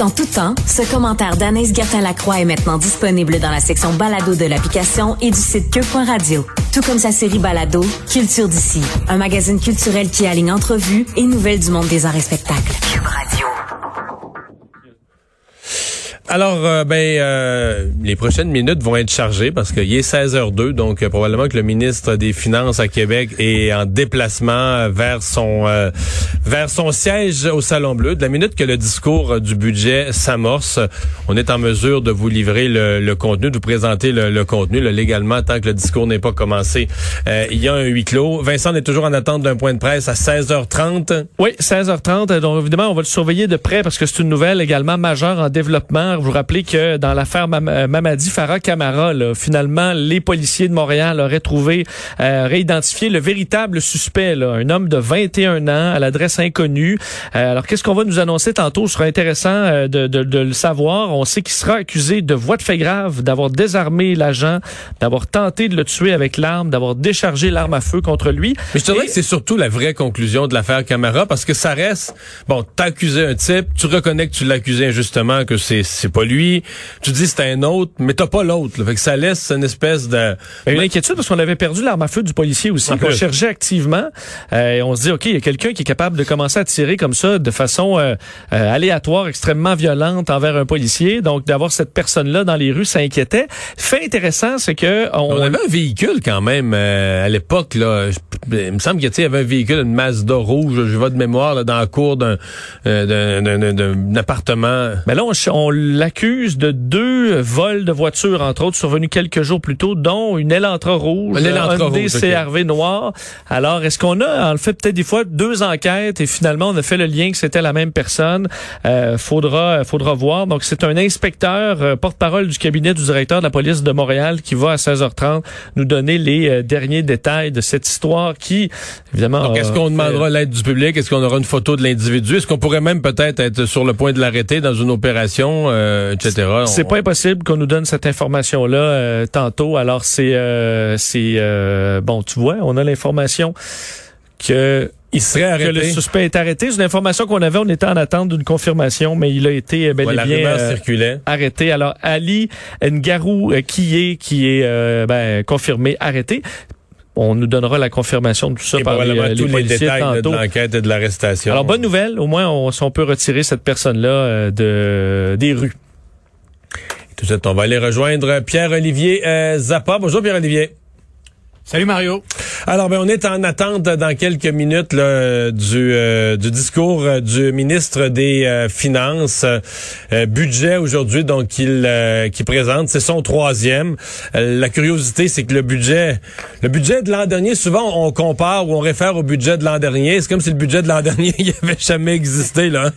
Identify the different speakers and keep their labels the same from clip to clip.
Speaker 1: En tout temps, ce commentaire d'Anaïs Gertin-Lacroix est maintenant disponible dans la section balado de l'application et du site cube.radio. Tout comme sa série balado, Culture d'ici, un magazine culturel qui aligne entrevues et nouvelles du monde des arts et spectacles. Cube Radio.
Speaker 2: Alors, euh, ben, euh, les prochaines minutes vont être chargées parce qu'il est 16h02, donc euh, probablement que le ministre des Finances à Québec est en déplacement vers son vers son siège au Salon Bleu. De la minute que le discours du budget s'amorce, on est en mesure de vous livrer le, contenu, de vous présenter le, contenu légalement tant que le discours n'est pas commencé. il y a un huis clos. Vincent est toujours en attente d'un point de presse à 16h30.
Speaker 3: Oui, 16h30. Donc évidemment, on va le surveiller de près parce que c'est une nouvelle également majeure en développement vous rappelez que dans l'affaire euh, Mamadi Farah Camara, finalement, les policiers de Montréal auraient trouvé, euh, réidentifié le véritable suspect, un homme de 21 ans à l'adresse inconnue. Euh, alors, qu'est-ce qu'on va nous annoncer tantôt? Ce sera intéressant euh, de, de, de, le savoir. On sait qu'il sera accusé de voie de fait grave, d'avoir désarmé l'agent, d'avoir tenté de le tuer avec l'arme, d'avoir déchargé l'arme à feu contre lui.
Speaker 2: Mais je te dirais que c'est surtout la vraie conclusion de l'affaire Camara, parce que ça reste, bon, t'as accusé un type, tu reconnais que tu l'as accusé injustement, que c'est pas lui. Tu dis c'est un autre, mais t'as pas l'autre. Fait que ça laisse une espèce de...
Speaker 3: une inquiétude parce qu'on avait perdu l'arme à feu du policier aussi, qu'on cherchait activement. Euh, et on se dit, OK, il y a quelqu'un qui est capable de commencer à tirer comme ça de façon euh, euh, aléatoire, extrêmement violente envers un policier. Donc, d'avoir cette personne-là dans les rues, ça inquiétait. Fait intéressant, c'est que...
Speaker 2: On... avait un véhicule quand même à l'époque. là. Il me semble qu'il y avait un véhicule, une Mazda rouge, je vois de mémoire, là, dans la cour d'un appartement.
Speaker 3: Mais là, on, on l'accuse de deux vols de voitures, entre autres, survenus quelques jours plus tôt, dont une Elantra rouge, un CRV noir. Alors, est-ce qu'on a, en fait, peut-être des fois deux enquêtes et finalement, on a fait le lien que c'était la même personne? Euh, faudra, faudra voir. Donc, c'est un inspecteur, euh, porte-parole du cabinet du directeur de la police de Montréal qui va à 16h30 nous donner les euh, derniers détails de cette histoire qui, évidemment...
Speaker 2: Donc, est-ce qu'on demandera l'aide du public? Est-ce qu'on aura une photo de l'individu? Est-ce qu'on pourrait même peut-être être sur le point de l'arrêter dans une opération, euh, etc.?
Speaker 3: C'est pas impossible qu'on nous donne cette information-là euh, tantôt. Alors c'est euh, c'est euh, bon, tu vois, on a l'information que il serait arrêté. Que le suspect est arrêté. C'est une information qu'on avait. On était en attente d'une confirmation, mais il a été bel et bien arrêté. Alors Ali Ngarou qui est qui est ben, confirmé arrêté. On nous donnera la confirmation de tout ça par les, tous les, détails tantôt.
Speaker 2: de l'enquête et de l'arrestation.
Speaker 3: Alors bonne nouvelle, au moins on, on peut retirer cette personne-là de des rues.
Speaker 2: Tout de suite, on va aller rejoindre Pierre-Olivier euh, Zappa. Bonjour Pierre-Olivier.
Speaker 4: Salut Mario.
Speaker 2: Alors, ben, on est en attente dans quelques minutes là, du, euh, du discours euh, du ministre des Finances. budget aujourd'hui, donc, il qui présente. C'est son troisième. la curiosité, c'est que le budget le budget de l'an dernier, souvent, on compare ou on réfère au budget de l'an dernier. C'est comme si le budget de l'an dernier, il avait jamais existé, là.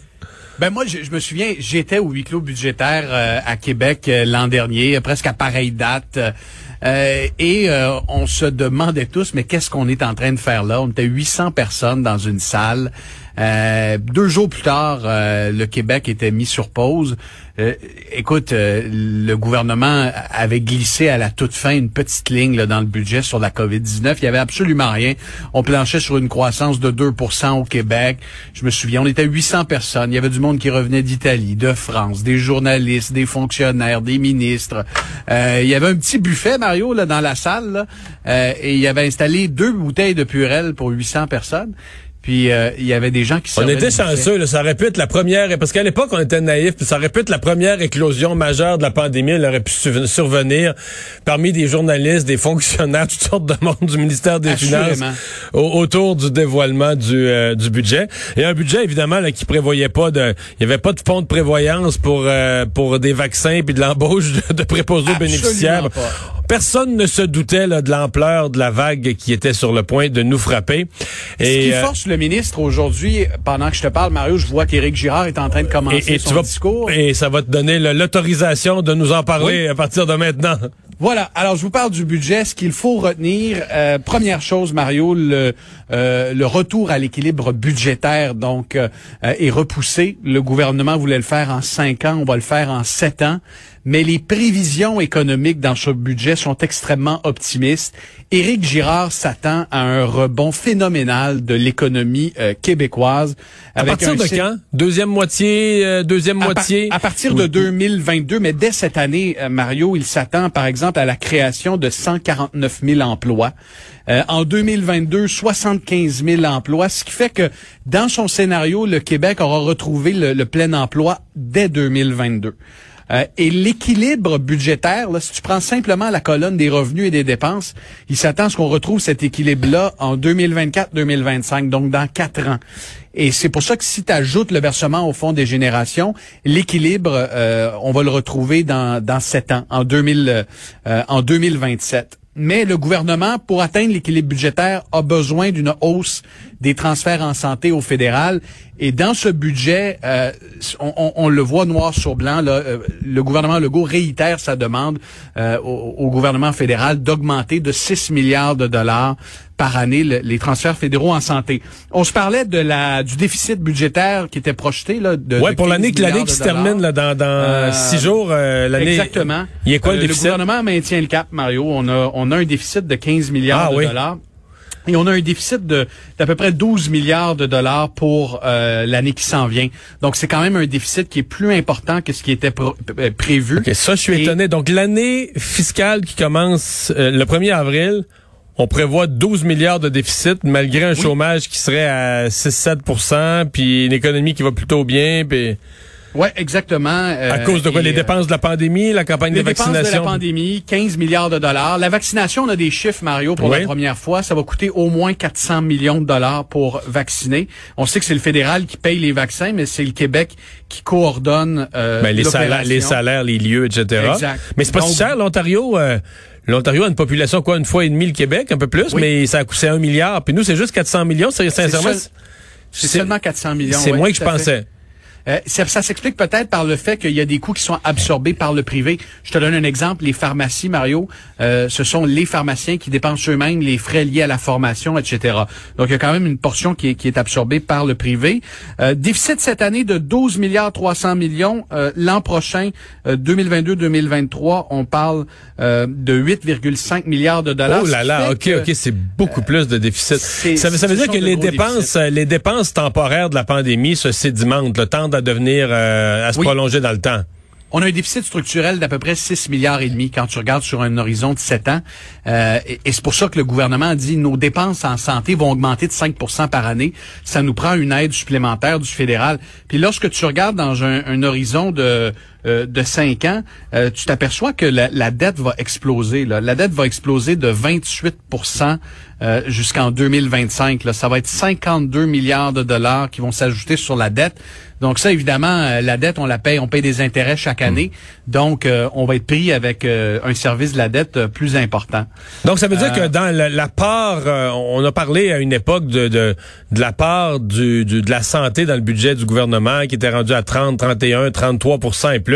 Speaker 4: Ben moi, je, me souviens, j'étais au huis clos budgétaire euh, à Québec euh, l'an dernier, presque à pareille date. Euh, et on se demandait tous, mais qu'est-ce qu'on est en train de faire là? On était 800 personnes dans une salle. Euh, deux jours plus tard, euh, le Québec était mis sur pause. Euh, écoute, le gouvernement avait glissé à la toute fin une petite ligne là, dans le budget sur la COVID-19. Il y avait absolument rien. On planchait sur une croissance de 2% au Québec. Je me souviens, on était 800 personnes. Il y avait du monde qui revenait d'Italie, de France, des journalistes, des fonctionnaires, des ministres. il y avait un petit buffet, Mario, là, dans la salle. et il y avait installé deux bouteilles de Purel pour 800 personnes. Puis euh, il y avait des gens qui
Speaker 2: On était chanceux, là, ça aurait pu être la première, parce qu'à l'époque on était naïfs, puis ça aurait pu être la première éclosion majeure de la pandémie, elle aurait pu survenir parmi des journalistes, des fonctionnaires, toutes sortes de monde du ministère des Finances autour du dévoilement du, euh, du budget. Et un budget évidemment là, qui prévoyait pas de, il y avait pas de fonds de prévoyance pour euh, pour des vaccins puis de l'embauche de, préposés bénéficiaires. Personne ne se doutait là, de l'ampleur de la vague qui était sur le point de nous frapper.
Speaker 4: Et, Ce qui le ministre aujourd'hui, pendant que je te parle, Mario, je vois qu'Éric Girard est en train de commencer son discours.
Speaker 2: Et ça va te donner l'autorisation de nous en parler à partir de maintenant.
Speaker 4: Voilà. Alors, je vous parle du budget. Ce qu'il faut retenir, euh, première chose, Mario, le, euh, le retour à l'équilibre budgétaire donc euh, est repoussé. Le gouvernement voulait le faire en cinq ans. On va le faire en sept ans. Mais les prévisions économiques dans ce budget sont extrêmement optimistes. Éric Girard s'attend à un rebond phénoménal de l'économie euh, québécoise.
Speaker 2: À partir de quand? Deuxième moitié, euh, deuxième
Speaker 4: à
Speaker 2: moitié?
Speaker 4: à partir de 2022, mais dès cette année, euh, Mario, il s'attend par exemple à la création de 149 000 emplois. en 2022, 75 000 emplois, ce qui fait que dans son scénario, le Québec aura retrouvé le, le plein emploi dès 2022. Euh, et l'équilibre budgétaire, là, si tu prends simplement la colonne des revenus et des dépenses, il s'attend à ce qu'on retrouve cet équilibre-là en 2024-2025, donc dans quatre ans. Et c'est pour ça que si tu ajoutes le versement au fonds des générations, l'équilibre, euh, on va le retrouver dans, dans sept ans, en, 2000, euh, en 2027 mais le gouvernement, pour atteindre l'équilibre budgétaire, a besoin d'une hausse des transferts en santé au fédéral. Et dans ce budget, euh, on, le voit noir sur blanc, là, euh, le gouvernement Legault réitère sa demande euh, au, gouvernement fédéral d'augmenter de 6 milliards de dollars par année les transferts fédéraux en santé. On se parlait de la du déficit budgétaire qui était projeté là de
Speaker 2: Ouais, pour l'année l'année qui se termine là dans dans six jours l'année
Speaker 4: Exactement.
Speaker 2: Il y a quoi le déficit
Speaker 4: Le gouvernement maintient le cap Mario, on a on a un déficit de 15 milliards ah de dollars. Et on a un déficit de d'à peu près 12 milliards de dollars pour euh, l'année qui s'en vient. Donc c'est quand même un déficit qui est plus important que ce qui était prévu.
Speaker 2: Ok, ça je suis étonné. Donc l'année fiscale qui commence euh, le 1er avril, on prévoit 12 milliards de déficit malgré un chômage qui serait à 6-7% puis une économie qui va plutôt bien puis
Speaker 4: oui, exactement.
Speaker 2: à cause de quoi? les dépenses de la pandémie, la campagne de vaccination? Les
Speaker 4: dépenses de la pandémie, 15 milliards de dollars. La vaccination, on a des chiffres, Mario, pour la première fois. Ça va coûter au moins 400 millions de dollars pour vacciner. On sait que c'est le fédéral qui paye les vaccins, mais c'est le Québec qui coordonne euh,
Speaker 2: ben, les, salaires, les salaires, les lieux, etc. Exact. Mais c'est pas si cher, l'Ontario... Euh, L'Ontario a une population quoi une fois et demie le Québec, un peu plus, mais ça a coûté un milliard. Puis nous, c'est juste 400 millions. C'est sincèrement,
Speaker 4: c'est seulement 400 millions.
Speaker 2: C'est moins que je pensais.
Speaker 4: Euh, ça, s'explique peut-être par le fait qu'il y a des coûts qui sont absorbés par le privé. Je te donne un exemple. Les pharmacies, Mario, euh, ce sont les pharmaciens qui dépensent eux-mêmes les frais liés à la formation, etc. Donc, il y a quand même une portion qui est, qui est absorbée par le privé. Euh, déficit cette année de 12 milliards 300 millions. L'an prochain, 2022-2023, on parle de 8,5 milliards de dollars.
Speaker 2: Oh là là, ok, ok, c'est beaucoup plus de déficit. Ça, ça, veut dire que les dépenses, les dépenses temporaires de la pandémie se sédimentent. Le temps à devenir, euh, à se prolonger dans le temps.
Speaker 4: On a un déficit structurel d'à peu près 6 milliards et demi quand tu regardes sur un horizon de 7 ans. Euh, et, c'est pour ça que le gouvernement a dit nos dépenses en santé vont augmenter de 5% par année. Ça nous prend une aide supplémentaire du fédéral. Puis lorsque tu regardes dans un, horizon de euh, de 5 ans, tu t'aperçois que la, dette va exploser. La dette va exploser de 28% jusqu'en 2025. Là. Ça va être 52 milliards de dollars qui vont s'ajouter sur la dette. Donc ça, évidemment, euh, la dette, on la paye, on paye des intérêts chaque année. Hmm. Donc, euh, on va être pris avec euh, un service de la dette plus important.
Speaker 2: Donc, ça veut dire que dans la, part, on a parlé à une époque de, de, la part du, de la santé dans le budget du gouvernement qui était rendu à 30, 31, 33% et plus.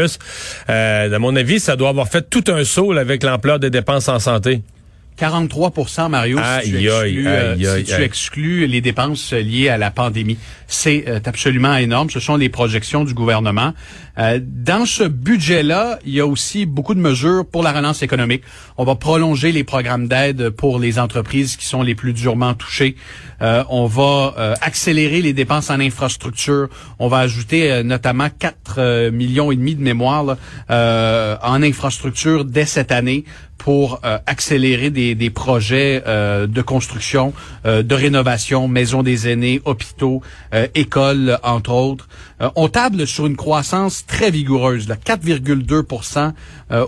Speaker 2: À mon avis, ça doit avoir fait tout un saut avec l'ampleur des dépenses en santé.
Speaker 4: 43 Mario, si, tu, exclues, euh, si tu exclus les dépenses liées à la pandémie. C'est euh, absolument énorme. Ce sont les projections du gouvernement. Euh, dans ce budget-là, il y a aussi beaucoup de mesures pour la relance économique. On va prolonger les programmes d'aide pour les entreprises qui sont les plus durement touchées. On va accélérer les dépenses en infrastructure. On va ajouter notamment 4 millions et demi de mémoire en infrastructure dès cette année pour euh, accélérer des, projets euh, de construction, euh, de rénovation, maisons des aînés, hôpitaux, écoles, entre autres. on table sur une croissance très vigoureuse, 4,2%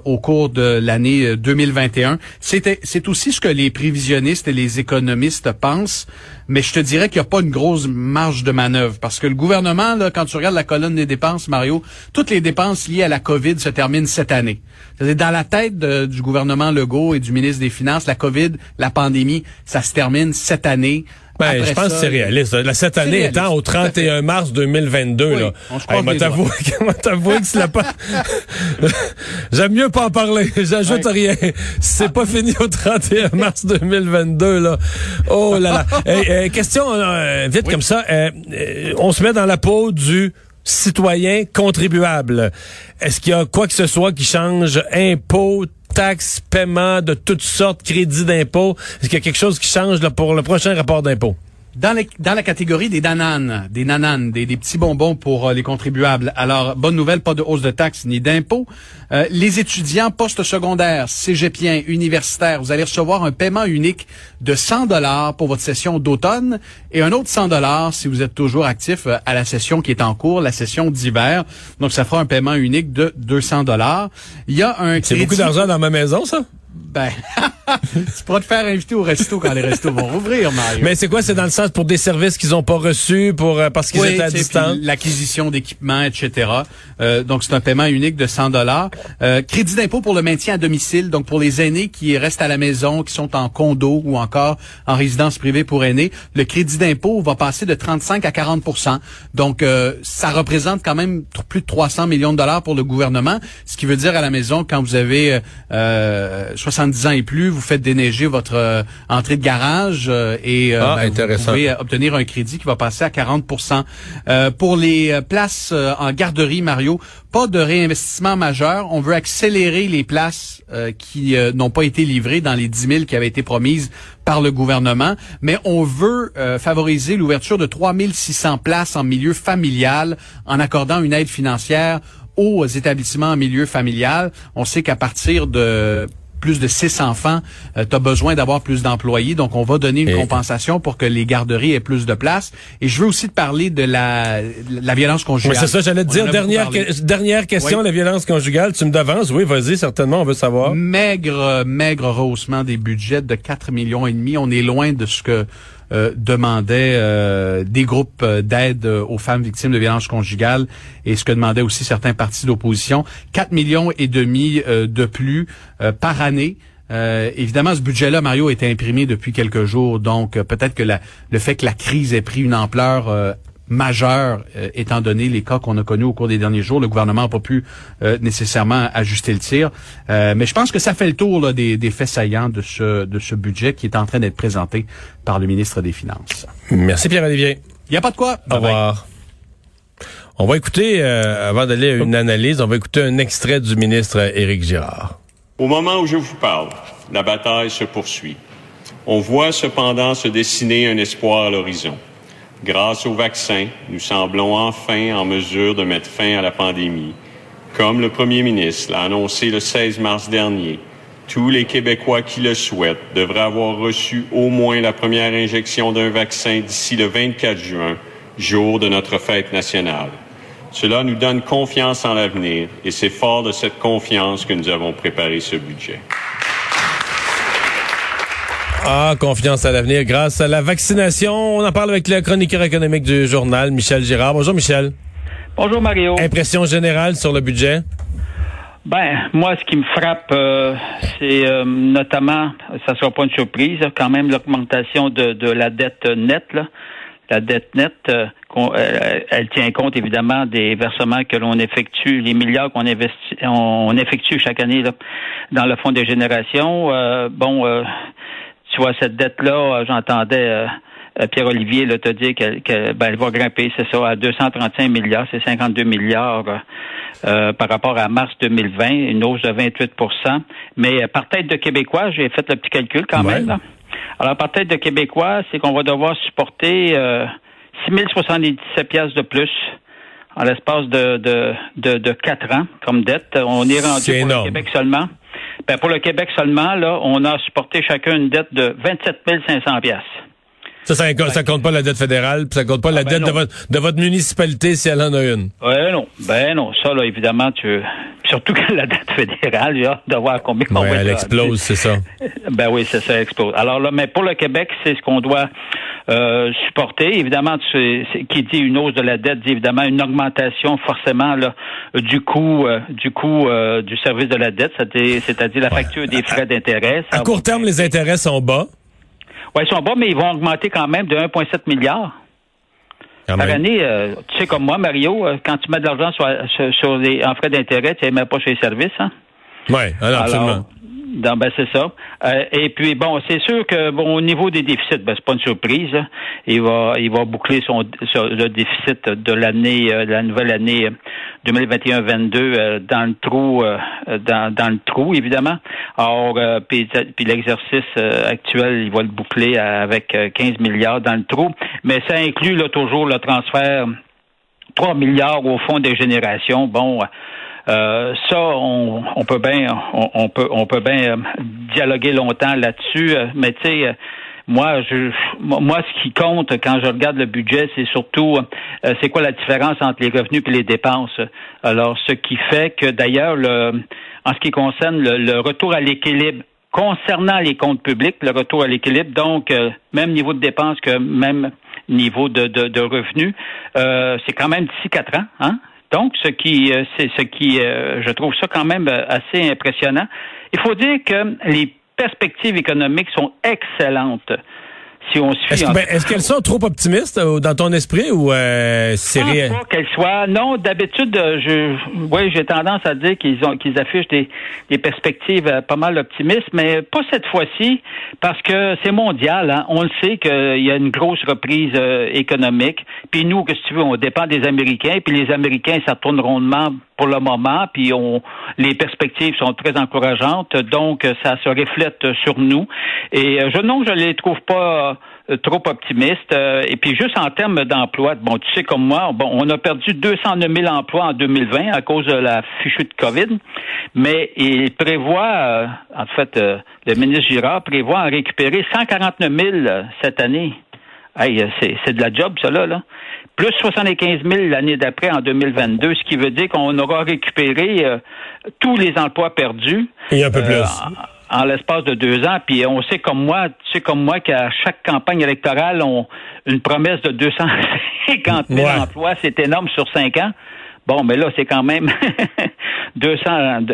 Speaker 4: au cours de l'année 2021. C'est aussi ce que les prévisionnistes et les économistes pensent, mais je te dirais qu'il n'y a pas une grosse marge de manœuvre parce que le gouvernement, là, quand tu regardes la colonne des dépenses, Mario, toutes les dépenses liées à la COVID se terminent cette année. C'est dans la tête du gouvernement Legault et du ministre des Finances, la COVID, la pandémie, ça se termine cette année.
Speaker 2: Ben, je pense que c'est réaliste. La, cette année étant au 31 mars 2022, oui, là. On hey, t'avouer que c'est la J'aime mieux pas en parler. J'ajoute rien. C'est pas fini au 31 mars 2022, là. Oh là là. question, euh, vite comme ça. Euh, euh, on se met dans la peau du citoyen contribuable. Est-ce qu'il y a quoi que ce soit qui change? Impôts, taxes, paiements de toutes sortes, crédits d'impôts? Est-ce qu'il y a quelque chose qui change pour le prochain rapport d'impôt?
Speaker 4: Dans, les, dans la catégorie des nananes, des nananes, des, des petits bonbons pour euh, les contribuables. Alors, bonne nouvelle, pas de hausse de taxes ni d'impôts. Euh, les étudiants post-secondaires, cégepiens, universitaires, vous allez recevoir un paiement unique de 100 dollars pour votre session d'automne et un autre 100 dollars si vous êtes toujours actif euh, à la session qui est en cours, la session d'hiver. Donc, ça fera un paiement unique de 200 dollars.
Speaker 2: Il y a un C'est beaucoup d'argent dans ma maison, ça?
Speaker 4: Ben, tu pourras te faire inviter au resto quand les restos vont rouvrir, Mario.
Speaker 2: Mais c'est quoi? C'est dans le sens pour des services qu'ils n'ont pas reçus, pour euh, parce qu'ils étaient à distance?
Speaker 4: L'acquisition d'équipements, etc. Euh, donc, c'est un paiement unique de 100 dollars. Euh, crédit d'impôt pour le maintien à domicile. Donc, pour les aînés qui restent à la maison, qui sont en condo ou encore en résidence privée pour aînés, le crédit d'impôt va passer de 35 à 40% Donc, ça représente quand même plus de 300 millions de dollars pour le gouvernement, ce qui veut dire à la maison, quand vous avez 70 ans et plus, vous faites déneiger votre euh, entrée de garage euh, et euh, ah, ben, vous pouvez obtenir un crédit qui va passer à 40% Pour les places en garderie, Mario, pas de réinvestissement majeur. On veut accélérer les places qui n'ont pas été livrées dans les 10 000 qui avaient été promises par le gouvernement, mais on veut favoriser l'ouverture de 3 600 places en milieu familial en accordant une aide financière aux établissements en milieu familial. On sait qu'à partir de plus de six enfants, euh, tu as besoin d'avoir plus d'employés. Donc, on va donner une compensation pour que les garderies aient plus de place. Et je veux aussi te parler de la, la violence conjugale.
Speaker 2: c'est ça, j'allais te dire. Dernière, dernière question, la violence conjugale. Tu me devances? Oui, vas-y, certainement, on veut savoir.
Speaker 4: Maigre, maigre rehaussement des budgets de 4 millions et demi. On est loin de ce que euh, demandait euh, des groupes euh, d'aide aux femmes victimes de violences conjugales et ce que demandaient aussi certains partis d'opposition. 4 millions et demi de plus par année. évidemment, ce budget-là, Mario, été imprimé depuis quelques jours, donc peut-être que le fait que la crise ait pris une ampleur majeur, euh, étant donné les cas qu'on a connus au cours des derniers jours. Le gouvernement n'a pas pu euh, nécessairement ajuster le tir. Euh, mais je pense que ça fait le tour des, des, faits saillants de ce, de ce budget qui est en train d'être présenté par le ministre des Finances.
Speaker 2: Merci Pierre-Olivier.
Speaker 4: Il n'y a pas de quoi.
Speaker 2: Au revoir. On va écouter, avant d'aller à une analyse, on va écouter un extrait du ministre Éric Girard.
Speaker 5: Au moment où je vous parle, la bataille se poursuit. On voit cependant se dessiner un espoir à l'horizon. Grâce au vaccin, nous semblons enfin en mesure de mettre fin à la pandémie. Comme le premier ministre l'a annoncé le 16 mars dernier, tous les Québécois qui le souhaitent devraient avoir reçu au moins la première injection d'un vaccin d'ici le 24 juin, jour de notre fête nationale. Cela nous donne confiance en l'avenir et c'est fort de cette confiance que nous avons préparé ce budget.
Speaker 2: Ah, confiance à l'avenir grâce à la vaccination. On en parle avec le chroniqueur économique du journal, Michel Girard. Bonjour, Michel.
Speaker 6: Bonjour, Mario.
Speaker 2: Impression générale sur le budget?
Speaker 6: Ben, moi, ce qui me frappe, euh, c'est euh, notamment, ça sera pas une surprise, quand même l'augmentation de, la dette nette. La dette nette, euh, elle tient compte évidemment des versements que l'on effectue, les milliards qu'on investit, on, effectue chaque année dans le fonds des générations. bon tu vois, cette dette-là, euh, j'entendais euh, euh, Pierre-Olivier te dire qu'elle ben, va grimper, c'est ça, à 235 milliards, c'est 52 milliards par rapport à mars 2020, une hausse de 28% Mais par tête de Québécois, j'ai fait le petit calcul quand même. Alors, par tête de Québécois, c'est qu'on va devoir supporter euh, 6 077 piastres de plus en l'espace de, de, de, de 4 ans comme dette. On est rendu pour le Québec seulement ben, pour le Québec seulement, là, on a supporté chacun une dette de 27 500 pièces.
Speaker 2: Ça, ça, ça, compte pas la dette fédérale, puis ça compte pas la ah, ben dette de votre, de votre municipalité si elle en a une.
Speaker 6: Ben non, ben non. Ça, là, évidemment, tu surtout que la dette fédérale, il y a de voir combien
Speaker 2: on ouais, elle explose, c'est ça.
Speaker 6: Ben oui, c'est ça, elle explose. Alors là, mais pour le Québec, c'est ce qu'on doit euh, supporter. Évidemment, qui dit une hausse de la dette dit évidemment une augmentation forcément là, du coût euh, du coût euh, du service de la dette, c'est-à-dire la facture des frais d'intérêt.
Speaker 2: À court terme, les intérêts sont bas?
Speaker 6: Oui, ils sont bas, mais ils vont augmenter quand même de 1,7 milliard. Par année, tu sais comme moi, Mario, quand tu mets de l'argent sur, sur, les, en frais d'intérêt, tu ne mets pas chez les services. Hein?
Speaker 2: Oui, alors, absolument.
Speaker 6: Ben c'est ça. Euh, et puis bon, c'est sûr que bon au niveau des déficits, ben c'est pas une surprise. Il va il va boucler son, le déficit de l'année euh, la nouvelle année 2021-22 euh, dans le trou dans, dans le trou évidemment. Or puis, l'exercice actuel, il va le boucler avec 15 milliards dans le trou, mais ça inclut là toujours le transfert 3 milliards au fond des générations. Bon, euh, ça, on, on, peut bien, on, peut, on peut bien euh, dialoguer longtemps là-dessus, euh, mais tu sais. Moi, je, moi, ce qui compte quand je regarde le budget, c'est surtout c'est quoi la différence entre les revenus et les dépenses. Alors, ce qui fait que d'ailleurs, le, en ce qui concerne le, retour à l'équilibre concernant les comptes publics, le retour à l'équilibre, donc même niveau de dépenses que même niveau de, de, de revenus, c'est quand même d'ici quatre ans. Hein? Donc, ce qui, euh, c'est ce qui, euh, je trouve ça quand même euh, assez impressionnant. Il faut dire que les perspectives économiques sont excellentes si on suit.
Speaker 2: Est-ce, ben, est-ce qu'elles sont trop optimistes euh, dans ton esprit ou euh, c'est?
Speaker 6: Pas qu'elles soient. Non, d'habitude, euh, je, oui, j'ai tendance à dire qu'ils ont, qu'ils affichent des, des perspectives pas mal optimistes, mais pas cette fois-ci parce que c'est mondial. Hein. On le sait qu'il y a une grosse reprise économique. Puis nous, que si tu veux, on dépend des Américains. Puis les Américains, ça tourne rondement pour le moment. Puis on, les perspectives sont très encourageantes. Donc, ça se reflète sur nous. Et je non, je les trouve pas euh, trop optimiste. Euh, et puis juste en termes d'emploi, bon, tu sais comme moi, bon, on a perdu 209 000 emplois en 2020 à cause de la fichue de COVID, mais il prévoit, euh, en fait, le ministre Girard prévoit en récupérer 149 000 cette année. Hey, c'est de la job, ça là, là. Plus 75 000 l'année d'après en 2022, ce qui veut dire qu'on aura récupéré tous les emplois perdus.
Speaker 2: Et un peu plus
Speaker 6: en l'espace de deux ans. Puis on sait comme moi, tu sais comme moi qu'à chaque campagne électorale, on une promesse de 250 000 emplois, c'est énorme sur cinq ans. Bon, mais là, c'est quand même 200,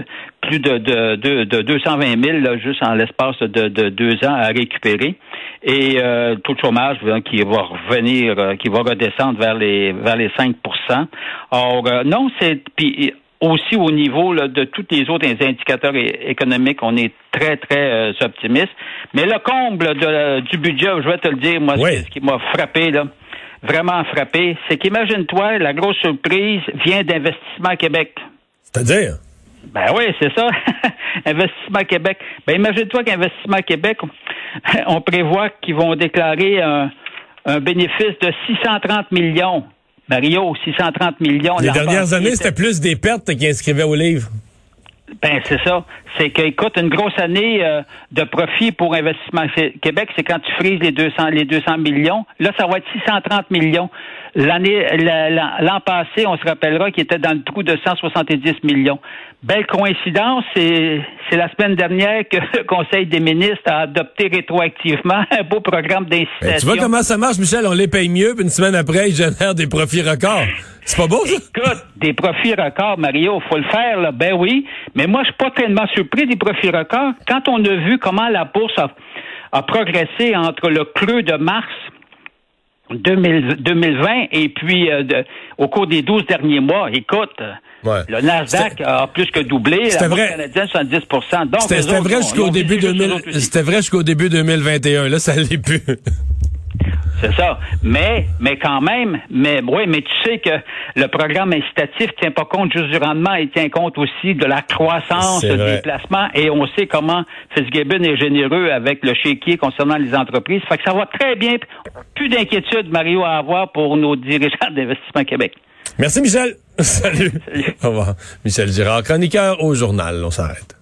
Speaker 6: plus de, de, de, 220 000 là, juste en l'espace de, de, deux ans à récupérer. Et euh, taux de chômage qui va revenir, euh, qui va redescendre vers les vers les 5% Or, euh, non, c'est puis aussi au niveau de tous les autres indicateurs économiques, on est très, très euh, optimiste. Mais le comble du budget, je vais te le dire, moi, ce qui m'a frappé, là, vraiment frappé, c'est qu'imagine-toi, la grosse surprise vient d'Investissement Québec.
Speaker 2: C'est-à-dire?
Speaker 6: Ben oui, c'est ça. Investissement Québec. Ben imagine-toi qu'Investissement Québec, on prévoit qu'ils vont déclarer un, un bénéfice de 630 millions. Mario, 630 millions.
Speaker 2: Les dernières années, c'était plus des pertes qui inscrivaient au livre.
Speaker 6: Ben c'est ça. C'est qu'écoute, une grosse année euh, de profit pour Investissement Québec, c'est quand tu frises les 200 les 200 millions. Là, ça va être 630 millions. L'année l'an passé, on se rappellera qu'il était dans le trou de 170 millions. Belle coïncidence, c'est c'est la semaine dernière que le Conseil des ministres a adopté rétroactivement un beau programme d'incitation. Ben,
Speaker 2: tu vois comment ça marche, Michel? On les paye mieux, puis une semaine après, ils génèrent des profits records. C'est pas beau, ça?
Speaker 6: Écoute, des profits records, Mario, faut le faire, là. Ben oui. Mais moi, je suis pas tellement surpris des profits records. Quand on a vu comment la bourse a, a progressé entre le creux de mars 2020 et puis euh, au cours des 12 derniers mois, écoute, le Nasdaq a plus que doublé, la
Speaker 2: vrai.
Speaker 6: canadienne 70
Speaker 2: C'était vrai jusqu'au début 2000, c'était vrai jusqu'au début 2021, là ça l'est plus.
Speaker 6: C'est ça. Mais, mais quand même, mais oui, mais tu sais que le programme incitatif tient pas compte juste du rendement, il tient compte aussi de la croissance des placements et on sait comment Fitzgibbon est généreux avec le chéquier concernant les entreprises. Fait que ça va très bien. Plus d'inquiétude, Mario, à avoir pour nos dirigeants d'investissement Québec.
Speaker 2: Merci, Michel. Salut. Salut. Au revoir. Michel Girard, chroniqueur au journal. On s'arrête.